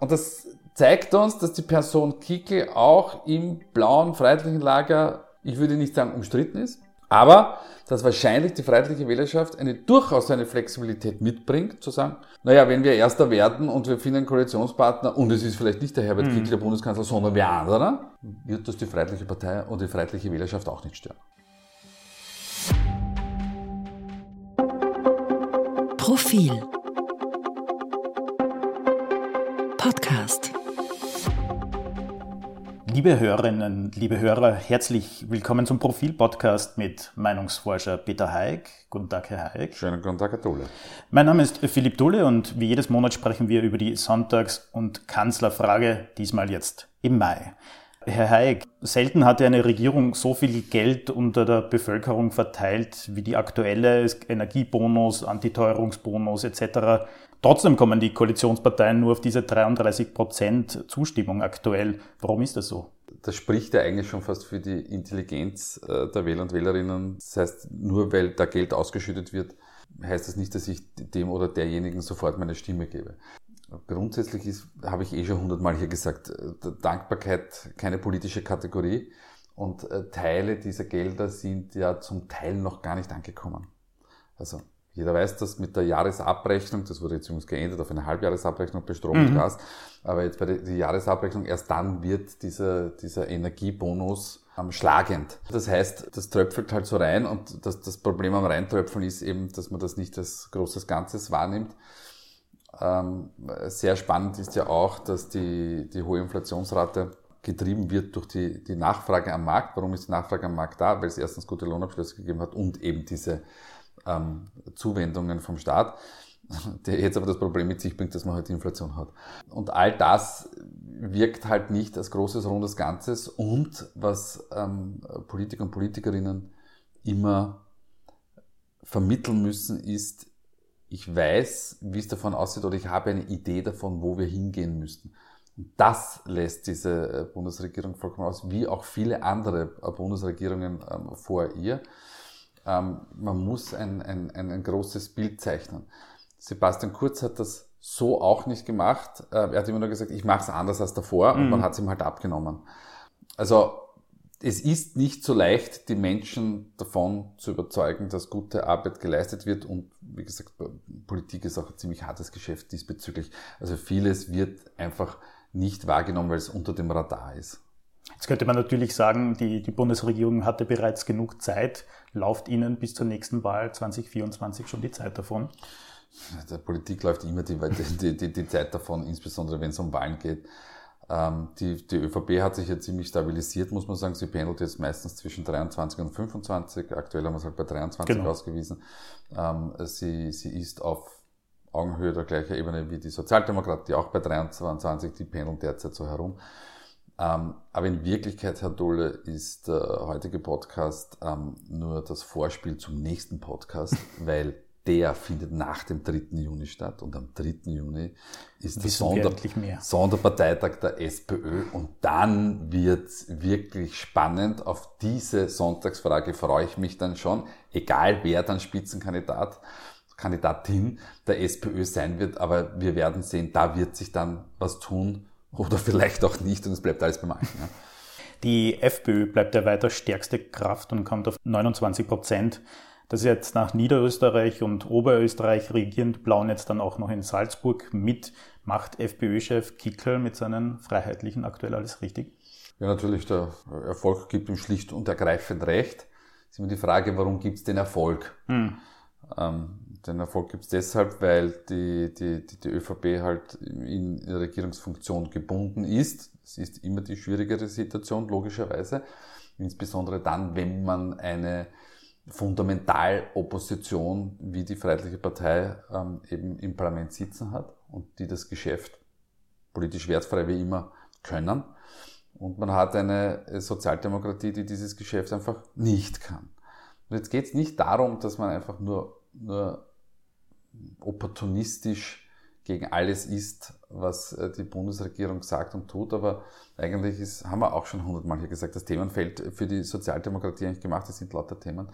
Und das zeigt uns, dass die Person Kickel auch im blauen freiheitlichen Lager, ich würde nicht sagen umstritten ist, aber dass wahrscheinlich die freiheitliche Wählerschaft eine durchaus eine Flexibilität mitbringt, zu sagen, naja, wenn wir Erster werden und wir finden einen Koalitionspartner und es ist vielleicht nicht der Herbert mhm. Kickl, der Bundeskanzler, sondern wer anderer, wird das die freiheitliche Partei und die freiheitliche Wählerschaft auch nicht stören. Profil Podcast Liebe Hörerinnen, liebe Hörer, herzlich willkommen zum Profil-Podcast mit Meinungsforscher Peter Haig. Guten Tag, Herr Haig. Schönen guten Tag, Herr Dole. Mein Name ist Philipp Dole und wie jedes Monat sprechen wir über die Sonntags- und Kanzlerfrage, diesmal jetzt im Mai. Herr Haig, selten hat eine Regierung so viel Geld unter der Bevölkerung verteilt wie die aktuelle Energiebonus, Antiteuerungsbonus etc. Trotzdem kommen die Koalitionsparteien nur auf diese 33 Prozent Zustimmung aktuell. Warum ist das so? Das spricht ja eigentlich schon fast für die Intelligenz äh, der Wähler und Wählerinnen. Das heißt, nur weil da Geld ausgeschüttet wird, heißt das nicht, dass ich dem oder derjenigen sofort meine Stimme gebe. Grundsätzlich ist, habe ich eh schon hundertmal hier gesagt, äh, Dankbarkeit keine politische Kategorie und äh, Teile dieser Gelder sind ja zum Teil noch gar nicht angekommen. Also jeder weiß das mit der Jahresabrechnung, das wurde jetzt übrigens geändert auf eine Halbjahresabrechnung bei Strom und mhm. Gas, aber jetzt bei der Jahresabrechnung, erst dann wird dieser, dieser Energiebonus ähm, schlagend. Das heißt, das tröpfelt halt so rein und das, das Problem am Reintröpfeln ist eben, dass man das nicht als großes Ganzes wahrnimmt. Ähm, sehr spannend ist ja auch, dass die, die hohe Inflationsrate getrieben wird durch die, die Nachfrage am Markt. Warum ist die Nachfrage am Markt da? Weil es erstens gute Lohnabschlüsse gegeben hat und eben diese ähm, Zuwendungen vom Staat, der jetzt aber das Problem mit sich bringt, dass man halt Inflation hat. Und all das wirkt halt nicht als großes, rundes Ganzes und was ähm, Politiker und Politikerinnen immer vermitteln müssen, ist, ich weiß, wie es davon aussieht oder ich habe eine Idee davon, wo wir hingehen müssten. Das lässt diese äh, Bundesregierung vollkommen aus, wie auch viele andere äh, Bundesregierungen ähm, vor ihr ähm, man muss ein, ein, ein, ein, großes Bild zeichnen. Sebastian Kurz hat das so auch nicht gemacht. Äh, er hat immer nur gesagt, ich mache es anders als davor mhm. und man hat es ihm halt abgenommen. Also es ist nicht so leicht, die Menschen davon zu überzeugen, dass gute Arbeit geleistet wird. Und wie gesagt, Politik ist auch ein ziemlich hartes Geschäft diesbezüglich. Also vieles wird einfach nicht wahrgenommen, weil es unter dem Radar ist. Jetzt könnte man natürlich sagen, die, die Bundesregierung hatte bereits genug Zeit. Lauft Ihnen bis zur nächsten Wahl 2024 schon die Zeit davon? Der Politik läuft immer die, die, die, die Zeit davon, insbesondere wenn es um Wahlen geht. Ähm, die, die ÖVP hat sich ja ziemlich stabilisiert, muss man sagen. Sie pendelt jetzt meistens zwischen 23 und 25. Aktuell haben wir es halt bei 23 genau. ausgewiesen. Ähm, sie, sie ist auf Augenhöhe der gleichen Ebene wie die Sozialdemokraten, die auch bei 23, die pendeln derzeit so herum. Ähm, aber in Wirklichkeit, Herr Dolle, ist der heutige Podcast ähm, nur das Vorspiel zum nächsten Podcast, weil der findet nach dem 3. Juni statt und am 3. Juni ist der Sonder Sonderparteitag der SPÖ und dann wird's wirklich spannend. Auf diese Sonntagsfrage freue ich mich dann schon, egal wer dann Spitzenkandidat Kandidatin der SPÖ sein wird, aber wir werden sehen, da wird sich dann was tun oder vielleicht auch nicht und es bleibt alles beim Alten. Ja. Die FPÖ bleibt ja weiter stärkste Kraft und kommt auf 29 Prozent. Das ist jetzt nach Niederösterreich und Oberösterreich regierend Blauen jetzt dann auch noch in Salzburg mit. Macht FPÖ-Chef Kickel mit seinen Freiheitlichen aktuell alles richtig? Ja, natürlich. Der Erfolg gibt ihm schlicht und ergreifend recht. Es ist immer die Frage, warum gibt es den Erfolg? Hm. Ähm, den Erfolg gibt es deshalb, weil die, die, die, die ÖVP halt in der Regierungsfunktion gebunden ist. Das ist immer die schwierigere Situation, logischerweise. Insbesondere dann, wenn man eine Fundamentalopposition wie die Freiheitliche Partei ähm, eben im Parlament sitzen hat und die das Geschäft politisch wertfrei wie immer können. Und man hat eine Sozialdemokratie, die dieses Geschäft einfach nicht kann. Und jetzt geht es nicht darum, dass man einfach nur, nur opportunistisch gegen alles ist, was äh, die Bundesregierung sagt und tut. Aber eigentlich ist, haben wir auch schon hundertmal hier gesagt, das Themenfeld für die Sozialdemokratie eigentlich gemacht. Das sind lauter Themen,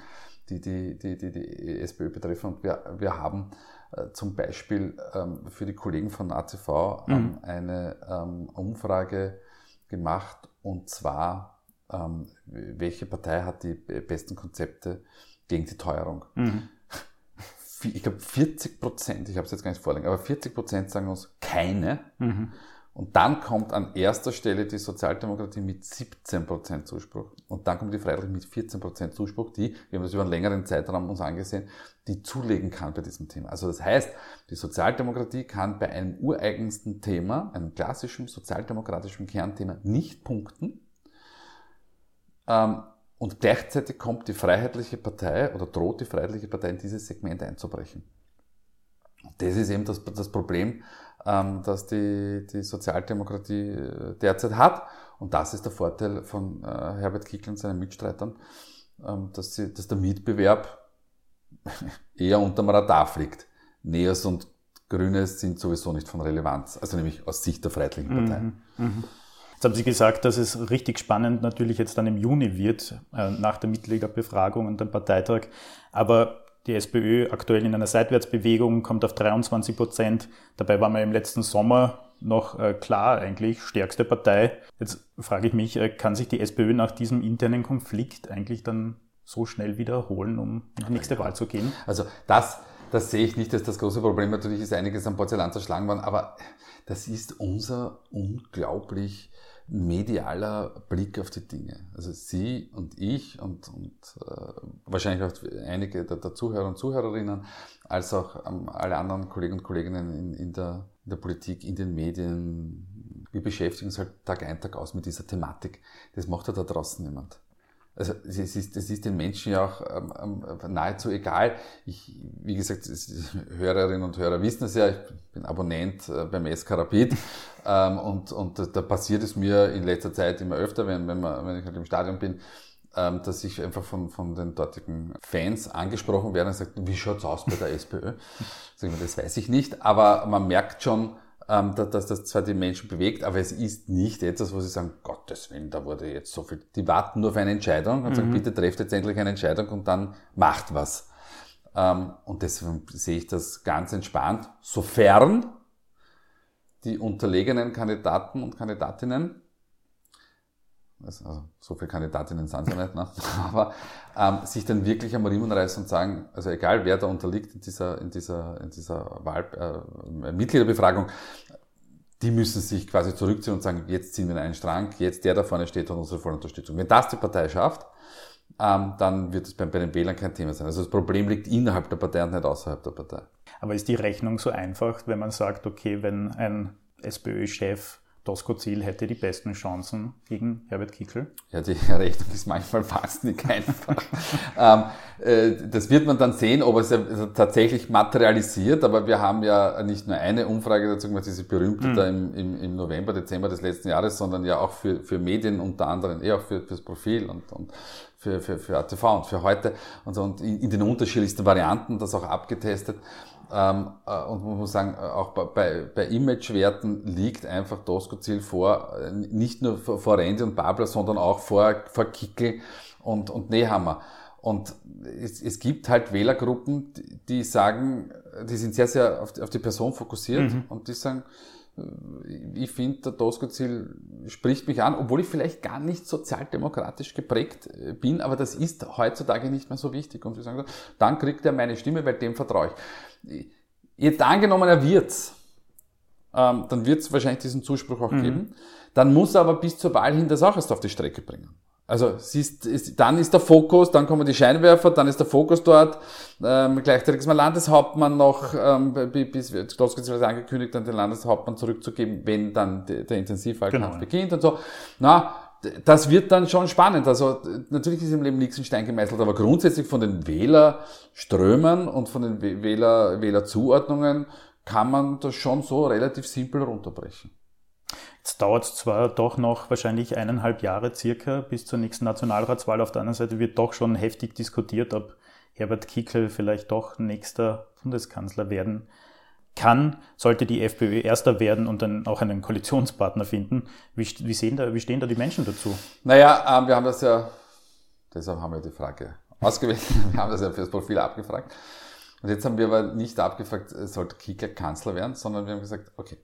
die die, die, die, die SPÖ betreffen. Und wir, wir haben äh, zum Beispiel ähm, für die Kollegen von ATV ähm, mhm. eine ähm, Umfrage gemacht und zwar, ähm, welche Partei hat die besten Konzepte gegen die Teuerung? Mhm. Ich glaube 40 Prozent, ich habe es jetzt gar nicht vorliegen, aber 40 Prozent sagen uns keine. Mhm. Und dann kommt an erster Stelle die Sozialdemokratie mit 17% Zuspruch. Und dann kommt die Freiheit mit 14% Zuspruch, die, wir haben das über einen längeren Zeitraum uns angesehen, die zulegen kann bei diesem Thema. Also das heißt, die Sozialdemokratie kann bei einem ureigensten Thema, einem klassischen sozialdemokratischen Kernthema, nicht punkten. Ähm, und gleichzeitig kommt die Freiheitliche Partei oder droht die Freiheitliche Partei in dieses Segment einzubrechen. Das ist eben das, das Problem, ähm, dass die, die Sozialdemokratie äh, derzeit hat. Und das ist der Vorteil von äh, Herbert Kickl und seinen Mitstreitern, ähm, dass, sie, dass der Mitbewerb eher unterm Radar fliegt. Neos und Grünes sind sowieso nicht von Relevanz, also nämlich aus Sicht der Freiheitlichen Partei. Mhm, mh. Jetzt haben Sie gesagt, dass es richtig spannend natürlich jetzt dann im Juni wird, äh, nach der Mitgliederbefragung und dem Parteitag. Aber die SPÖ aktuell in einer Seitwärtsbewegung, kommt auf 23 Prozent. Dabei war man im letzten Sommer noch äh, klar eigentlich stärkste Partei. Jetzt frage ich mich, äh, kann sich die SPÖ nach diesem internen Konflikt eigentlich dann so schnell wiederholen, um in die nächste Wahl zu gehen? Also das, das sehe ich nicht als das große Problem. Natürlich ist einiges am Porzellan zerschlagen worden, aber das ist unser unglaublich medialer Blick auf die Dinge. Also Sie und ich und, und äh, wahrscheinlich auch einige der, der, Zuhörer und Zuhörerinnen, als auch ähm, alle anderen Kollegen und Kolleginnen in, in, der, in der Politik, in den Medien, wir beschäftigen uns halt Tag ein, Tag aus mit dieser Thematik. Das macht ja da draußen niemand. Also es ist, es ist den Menschen ja auch ähm, ähm nahezu egal. Ich, wie gesagt, Hörerinnen und Hörer wissen es ja, ich bin Abonnent äh, beim SK Rapid ähm, und, und da passiert es mir in letzter Zeit immer öfter, wenn, wenn, man, wenn ich halt im Stadion bin, ähm, dass ich einfach von, von den dortigen Fans angesprochen werde und sagt, wie schaut's aus bei der SPÖ? Sag ich, das weiß ich nicht, aber man merkt schon, ähm, dass das zwar die Menschen bewegt, aber es ist nicht etwas, wo sie sagen, Gottes Willen, da wurde jetzt so viel. Die warten nur auf eine Entscheidung und mhm. sagen, bitte trefft jetzt endlich eine Entscheidung und dann macht was. Ähm, und deswegen sehe ich das ganz entspannt, sofern die unterlegenen Kandidaten und Kandidatinnen also so viele Kandidatinnen sind sie nicht, ne? aber ähm, sich dann wirklich am Riemen reißen und sagen, also egal wer da unterliegt in dieser, in dieser, in dieser Wahl, äh, Mitgliederbefragung, die müssen sich quasi zurückziehen und sagen, jetzt ziehen wir in einen Strang, jetzt der da vorne steht hat unsere volle Unterstützung. Wenn das die Partei schafft, ähm, dann wird es bei, bei den Wählern kein Thema sein. Also das Problem liegt innerhalb der Partei und nicht außerhalb der Partei. Aber ist die Rechnung so einfach, wenn man sagt, okay, wenn ein SPÖ-Chef Doskozil hätte die besten Chancen gegen Herbert Kickl? Ja, die Rechnung ist manchmal fast nicht einfach. ähm, äh, das wird man dann sehen, ob es tatsächlich materialisiert, aber wir haben ja nicht nur eine Umfrage dazu gemacht, diese berühmte mhm. da im, im, im, November, Dezember des letzten Jahres, sondern ja auch für, für Medien unter anderem, eher auch für, fürs Profil und, und für, für, für ATV und für heute und, so, und in, in den unterschiedlichsten Varianten das auch abgetestet. Ähm, äh, und man muss sagen, äh, auch bei, bei Imagewerten liegt einfach Doskozil vor, äh, nicht nur vor, vor Randy und Babler, sondern auch vor, vor Kickel und, und Nehammer. Und es, es gibt halt Wählergruppen, die sagen, die sind sehr, sehr auf die, auf die Person fokussiert mhm. und die sagen, ich finde, der Doskozil spricht mich an, obwohl ich vielleicht gar nicht sozialdemokratisch geprägt bin, aber das ist heutzutage nicht mehr so wichtig. Und wir sagen, dann kriegt er meine Stimme, weil dem vertraue ich. Jetzt angenommen, er wird's, ähm, dann wird es wahrscheinlich diesen Zuspruch auch mhm. geben. Dann muss er aber bis zur Wahl hin das auch erst auf die Strecke bringen. Also siehst, ist, dann ist der Fokus, dann kommen die Scheinwerfer, dann ist der Fokus dort. Ähm, gleichzeitig ist mein Landeshauptmann noch, ähm, bis Klotzkitzel angekündigt, dann den Landeshauptmann zurückzugeben, wenn dann der, der Intensivwahlkampf genau. beginnt und so. Na, das wird dann schon spannend. Also natürlich ist im Leben nichts in Stein gemeißelt, aber grundsätzlich von den Wählerströmen und von den Wähler, Wählerzuordnungen kann man das schon so relativ simpel runterbrechen. Jetzt dauert es zwar doch noch wahrscheinlich eineinhalb Jahre circa bis zur nächsten Nationalratswahl. Auf der anderen Seite wird doch schon heftig diskutiert, ob Herbert Kickl vielleicht doch nächster Bundeskanzler werden kann, sollte die FPÖ Erster werden und dann auch einen Koalitionspartner finden. Wie, wie, sehen da, wie stehen da die Menschen dazu? Naja, ähm, wir haben das ja, deshalb haben wir die Frage ausgewählt, wir haben das ja fürs Profil abgefragt. Und jetzt haben wir aber nicht abgefragt, sollte Kickl Kanzler werden, sondern wir haben gesagt, okay,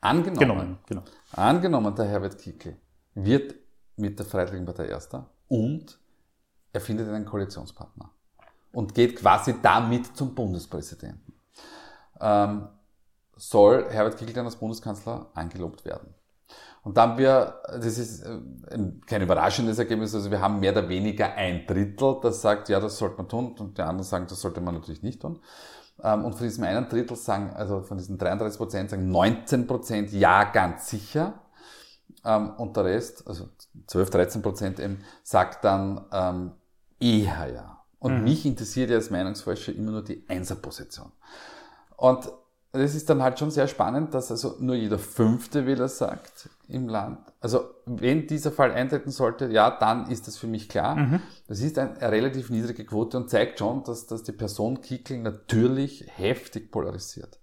Angenommen, Genommen, genau. angenommen, der Herbert Kickl wird mit der Freiheitlichen Partei Erster und er findet einen Koalitionspartner und geht quasi damit zum Bundespräsidenten. Ähm, soll Herbert Kickl dann als Bundeskanzler angelobt werden. Und dann haben wir, das ist äh, kein überraschendes Ergebnis, also wir haben mehr oder weniger ein Drittel, das sagt, ja, das sollte man tun, und die anderen sagen, das sollte man natürlich nicht tun. Ähm, und von diesem einen Drittel sagen, also von diesen 33 Prozent sagen 19 Prozent ja, ganz sicher. Ähm, und der Rest, also 12, 13 Prozent eben, sagt dann ähm, eher ja. Und mhm. mich interessiert ja als Meinungsforscher immer nur die Einserposition. Und das ist dann halt schon sehr spannend, dass also nur jeder fünfte Wähler sagt im Land. Also wenn dieser Fall eintreten sollte, ja, dann ist das für mich klar. Mhm. Das ist eine relativ niedrige Quote und zeigt schon, dass, dass die Person Kickel natürlich heftig polarisiert.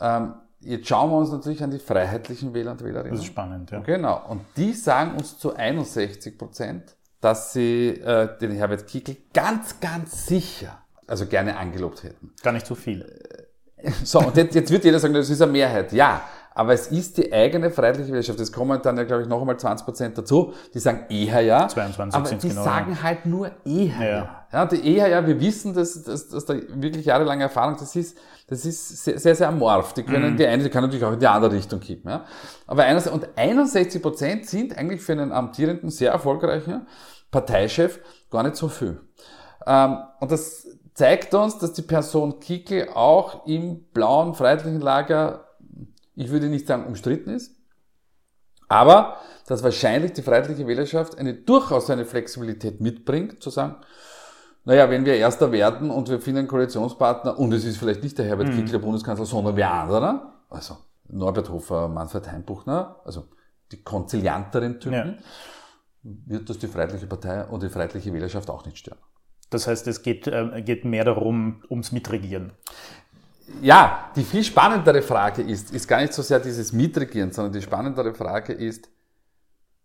Ähm, jetzt schauen wir uns natürlich an die freiheitlichen Wähler und Wählerinnen. Das ist spannend, ja. Genau. Und die sagen uns zu 61 Prozent, dass sie äh, den Herbert Kickel ganz, ganz sicher, also gerne angelobt hätten. Gar nicht so viel. So, und jetzt, jetzt wird jeder sagen, das ist eine Mehrheit. Ja, aber es ist die eigene freiheitliche Wirtschaft. Es kommen dann ja, glaube ich, noch einmal 20 Prozent dazu, die sagen eher ja. 22 aber die genau, sagen ja. halt nur eher Ja. ja. ja. Die eher ja, wir wissen, dass, dass, dass da wirklich jahrelange Erfahrung, das ist, das ist sehr, sehr, sehr amorph. Die können, die eine, die kann natürlich auch in die andere Richtung kippen, ja. Aber einerseits, und 61 Prozent sind eigentlich für einen amtierenden, sehr erfolgreichen Parteichef gar nicht so viel. Ähm, und das zeigt uns, dass die Person Kickel auch im blauen, freiheitlichen Lager ich würde nicht sagen umstritten ist, aber dass wahrscheinlich die freiheitliche Wählerschaft eine durchaus eine Flexibilität mitbringt, zu sagen, naja, wenn wir Erster werden und wir finden einen Koalitionspartner und es ist vielleicht nicht der Herbert Mhm. Kickl, der Bundeskanzler, sondern wer anderer, also Norbert Hofer, Manfred Heimbuchner, also die konzilianteren Typen, Ja. wird das die Freiheitliche Partei und die Freiheitliche Wählerschaft auch nicht stören. Das heißt, es geht, äh, geht mehr darum, ums Mitregieren. Ja, die viel spannendere Frage ist, ist gar nicht so sehr dieses Mitregieren, sondern die spannendere Frage ist,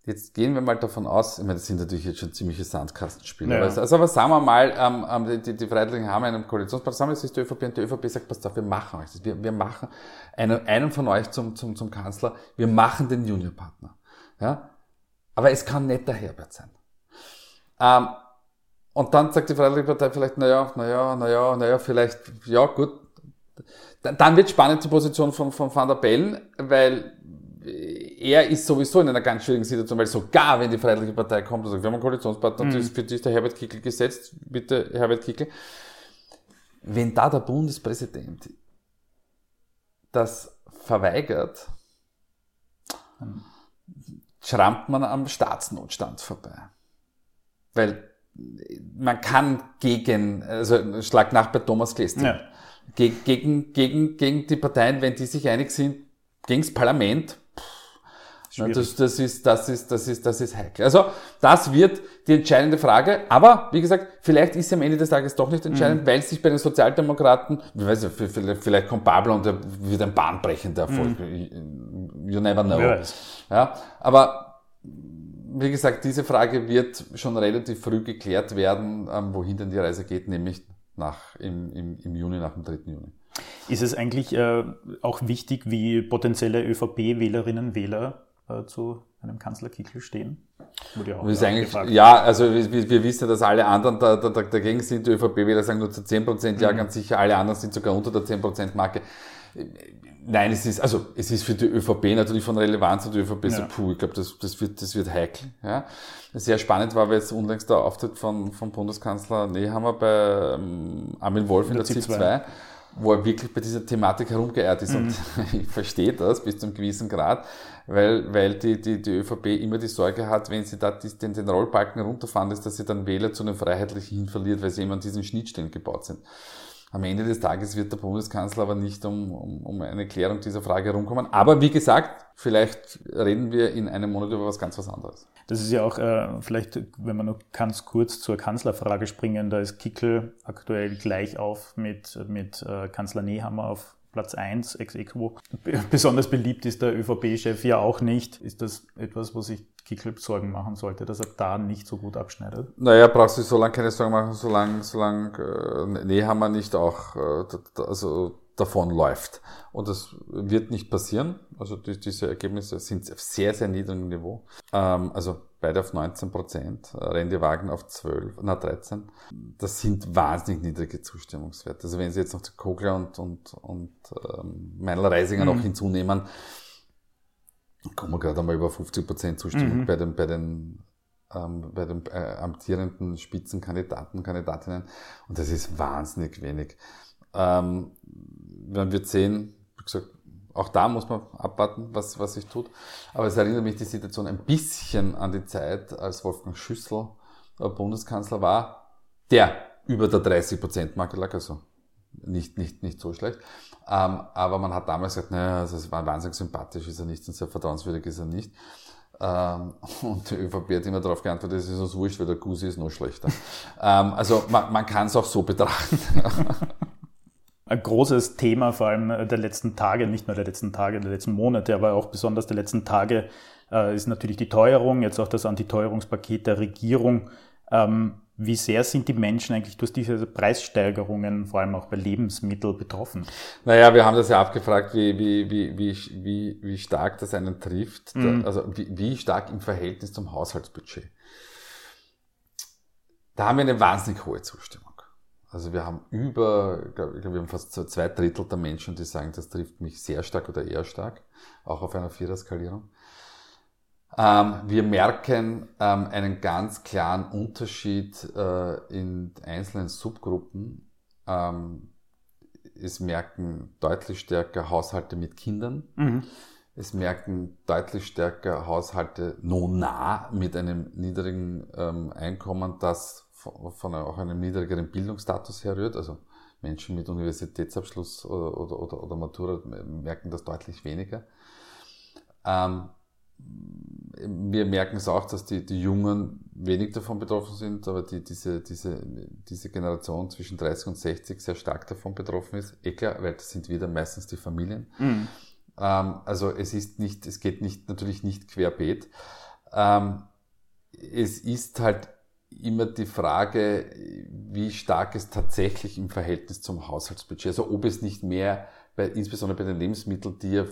jetzt gehen wir mal davon aus, ich meine, das sind natürlich jetzt schon ziemliche Sandkastenspiele, Ja. also, aber sagen wir mal, ähm, ähm, die, die Freiheitlichen haben einen Koalitionspartner, es ist die ÖVP und die ÖVP sagt, passt auf, wir machen euch das, wir, wir machen einen, einen von euch zum, zum, zum Kanzler, wir machen den Juniorpartner. Ja? Aber es kann nicht der Herbert sein. Ähm, und dann sagt die Freiheitliche Partei vielleicht, naja, naja, naja, naja, vielleicht, ja gut, dann- wird spannend die Position von, von Van der Bellen, weil er ist sowieso in einer ganz schwierigen Situation, weil sogar wenn die Freiheitliche Partei kommt und sagt, wir haben einen Koalitionspartner, ist- für die ist der Herbert Kickl gesetzt, bitte Herbert Kickl. Wenn da der Bundespräsident das verweigert, schrammt man am Staatsnotstand vorbei. Weil man kann gegen, also schlag nach bei Thomas Klestil, Ja. Ge- gegen, gegen, gegen die Parteien, wenn die sich einig sind, gegen das Parlament, na, Schwierig. das, das, ist, das, ist, das, ist, das ist heikel. Also das wird die entscheidende Frage. Aber wie gesagt, vielleicht ist sie am Ende des Tages doch nicht Mhm. entscheidend, weil sich bei den Sozialdemokraten, ich weiß nicht, vielleicht, vielleicht kommt Pablo und wird ein bahnbrechender Erfolg. You never know. Mhm. Ja, aber wie gesagt, diese Frage wird schon relativ früh geklärt werden, ähm, wohin denn die Reise geht, nämlich nach, im, im, im Juni, nach dem 3. Juni. Ist es eigentlich äh, auch wichtig, wie potenzielle ÖVP-Wählerinnen und Wähler äh, zu einem Kanzler Kickl stehen? Ja ja, ja, also wir, wir wissen, dass alle anderen da, da, da, dagegen sind. Die ÖVP-Wähler sagen nur zu 10%, ja, ganz sicher. Alle anderen sind sogar unter der 10%-Marke. Nein, es ist, also, es ist für die ÖVP natürlich von Relevanz und die ÖVP so, Ja. puh, ich glaube, das, das wird, das wird heikel, ja. Sehr spannend war, weil jetzt unlängst der Auftritt von, vom Bundeskanzler Nehammer bei ähm, Armin Wolf in der, der ZIP ZIP 2, wo er wirklich bei dieser Thematik herumgeeiert ist. Mhm. Und ich verstehe das bis zu einem gewissen Grad, weil, weil die, die, die ÖVP immer die Sorge hat, wenn sie da die, den, den Rollbalken runterfahren lässt, dass sie dann Wähler zu einem Freiheitlichen hin verliert, weil sie immer an diesen Schnittstellen gebaut sind. Am Ende des Tages wird der Bundeskanzler aber nicht um, um, um eine Klärung dieser Frage herumkommen. Aber wie gesagt, vielleicht reden wir in einem Monat über was ganz was anderes. Das ist ja auch, äh, vielleicht, wenn wir noch ganz kurz zur Kanzlerfrage springen, da ist Kickl aktuell gleich auf mit, mit äh, Kanzler Nehammer auf Platz 1, ex equo. Be- Besonders beliebt ist der ÖVP-Chef ja auch nicht. Ist das etwas, wo sich Kickl Sorgen machen sollte, dass er da nicht so gut abschneidet? Naja, brauchst du so lange keine Sorgen machen, solange, solange äh, Nehammer nicht auch, äh, also davon läuft. Und das wird nicht passieren. Also die, diese Ergebnisse sind auf sehr, sehr niedrigem Niveau. Ähm, also beide auf 19 Prozent, Rändewagen auf 12, na 13. Das sind wahnsinnig niedrige Zustimmungswerte. Also wenn Sie jetzt noch die Kogler und, und, und ähm, Meinl Reisinger mhm. noch hinzunehmen, kommen wir gerade einmal über 50 Prozent Zustimmung mhm. bei den, bei den ähm, bei den äh, amtierenden Spitzenkandidaten, Kandidatinnen. Und das ist wahnsinnig wenig. Ähm, man wird sehen, wie gesagt, auch da muss man abwarten, was, was sich tut. Aber es erinnert mich die Situation ein bisschen an die Zeit, als Wolfgang Schüssel äh, Bundeskanzler war, der über der 30%-Marke lag, also nicht, nicht, nicht so schlecht. Ähm, aber man hat damals gesagt, naja, also es war wahnsinnig sympathisch, ist er nicht und sehr vertrauenswürdig ist er nicht. Ähm, und die ÖVP hat immer darauf geantwortet, es ist uns wurscht, weil der Gusi ist noch schlechter. ähm, also man, man kann es auch so betrachten. Ein großes Thema vor allem der letzten Tage, nicht nur der letzten Tage, der letzten Monate, aber auch besonders der letzten Tage, äh, ist natürlich die Teuerung, jetzt auch das Antiteuerungspaket der Regierung. Ähm, wie sehr sind die Menschen eigentlich durch diese Preissteigerungen, vor allem auch bei Lebensmitteln, betroffen? Naja, wir haben das ja abgefragt, wie, wie, wie, wie, wie, wie stark das einen trifft, mhm. also wie, wie stark im Verhältnis zum Haushaltsbudget. Da haben wir eine wahnsinnig hohe Zustimmung. Also wir haben über, ich glaube, wir haben fast zwei Drittel der Menschen, die sagen, das trifft mich sehr stark oder eher stark, auch auf einer Vierer-Skalierung. Ähm, wir merken ähm, einen ganz klaren Unterschied äh, in einzelnen Subgruppen. Ähm, es merken deutlich stärker Haushalte mit Kindern. Mhm. Es merken deutlich stärker Haushalte nah mit einem niedrigen ähm, Einkommen, das von, von auch einem niedrigeren Bildungsstatus herrührt. Also Menschen mit Universitätsabschluss oder, oder, oder, oder Matura merken das deutlich weniger. Ähm, wir merken es auch, dass die, die Jungen wenig davon betroffen sind, aber die, diese, diese, diese Generation zwischen 30 und 60 sehr stark davon betroffen ist. Eh klar, weil das sind wieder meistens die Familien. Mhm. Ähm, also es ist nicht, es geht nicht, natürlich nicht querbeet. Ähm, es ist halt immer die Frage, wie stark es tatsächlich im Verhältnis zum Haushaltsbudget, also ob es nicht mehr bei, insbesondere bei den Lebensmitteln, die ja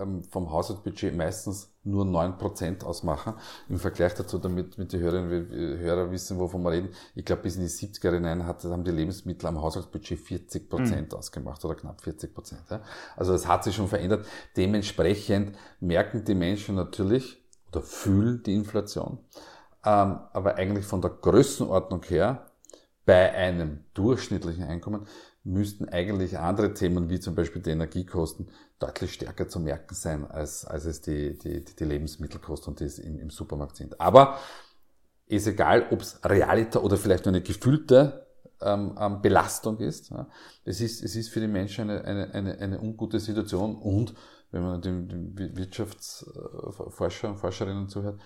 ähm, vom Haushaltsbudget meistens nur 9% ausmachen. Im Vergleich dazu, damit mit die Hörerinnen und Hörer wissen, wovon wir reden, ich glaube, bis in die 70er hinein hat, haben die Lebensmittel am Haushaltsbudget 40% mhm. ausgemacht oder knapp 40%. Ja. Also das hat sich schon verändert. Dementsprechend merken die Menschen natürlich oder fühlen die Inflation. Ähm, aber eigentlich von der Größenordnung her bei einem durchschnittlichen Einkommen müssten eigentlich andere Themen wie zum Beispiel die Energiekosten deutlich stärker zu merken sein, als, als es die, die, die Lebensmittelkosten und die im, im Supermarkt sind. Aber ist egal, ob es Realita oder vielleicht nur eine gefühlte ähm, ähm, Belastung ist. Ja. Es ist. Es ist für die Menschen eine, eine, eine, eine ungute Situation und wenn man dem Wirtschaftsforscher und Forscherinnen zuhört,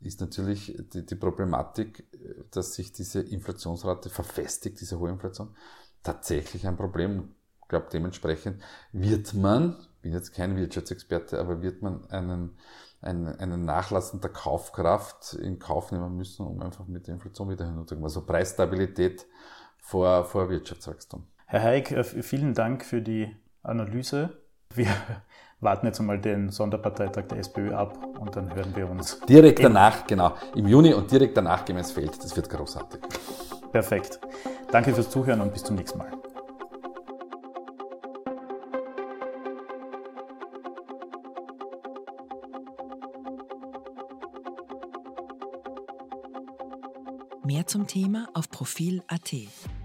ist natürlich die, die Problematik, dass sich diese Inflationsrate verfestigt, diese hohe Inflation, tatsächlich ein Problem. Ich glaube, dementsprechend wird man, bin jetzt kein Wirtschaftsexperte, aber wird man einen, einen, einen Nachlassen der Kaufkraft in Kauf nehmen müssen, um einfach mit der Inflation wieder hinunterzukommen. Also Preisstabilität vor, vor Wirtschaftswachstum. Herr Heik, äh, vielen Dank für die Analyse. Wir warten jetzt einmal den Sonderparteitag der SPÖ ab und dann hören wir uns. Direkt danach, genau. Im Juni und direkt danach gehen wir ins Feld. Das wird großartig. Perfekt. Danke fürs Zuhören und bis zum nächsten Mal. Mehr zum Thema auf Profil.at.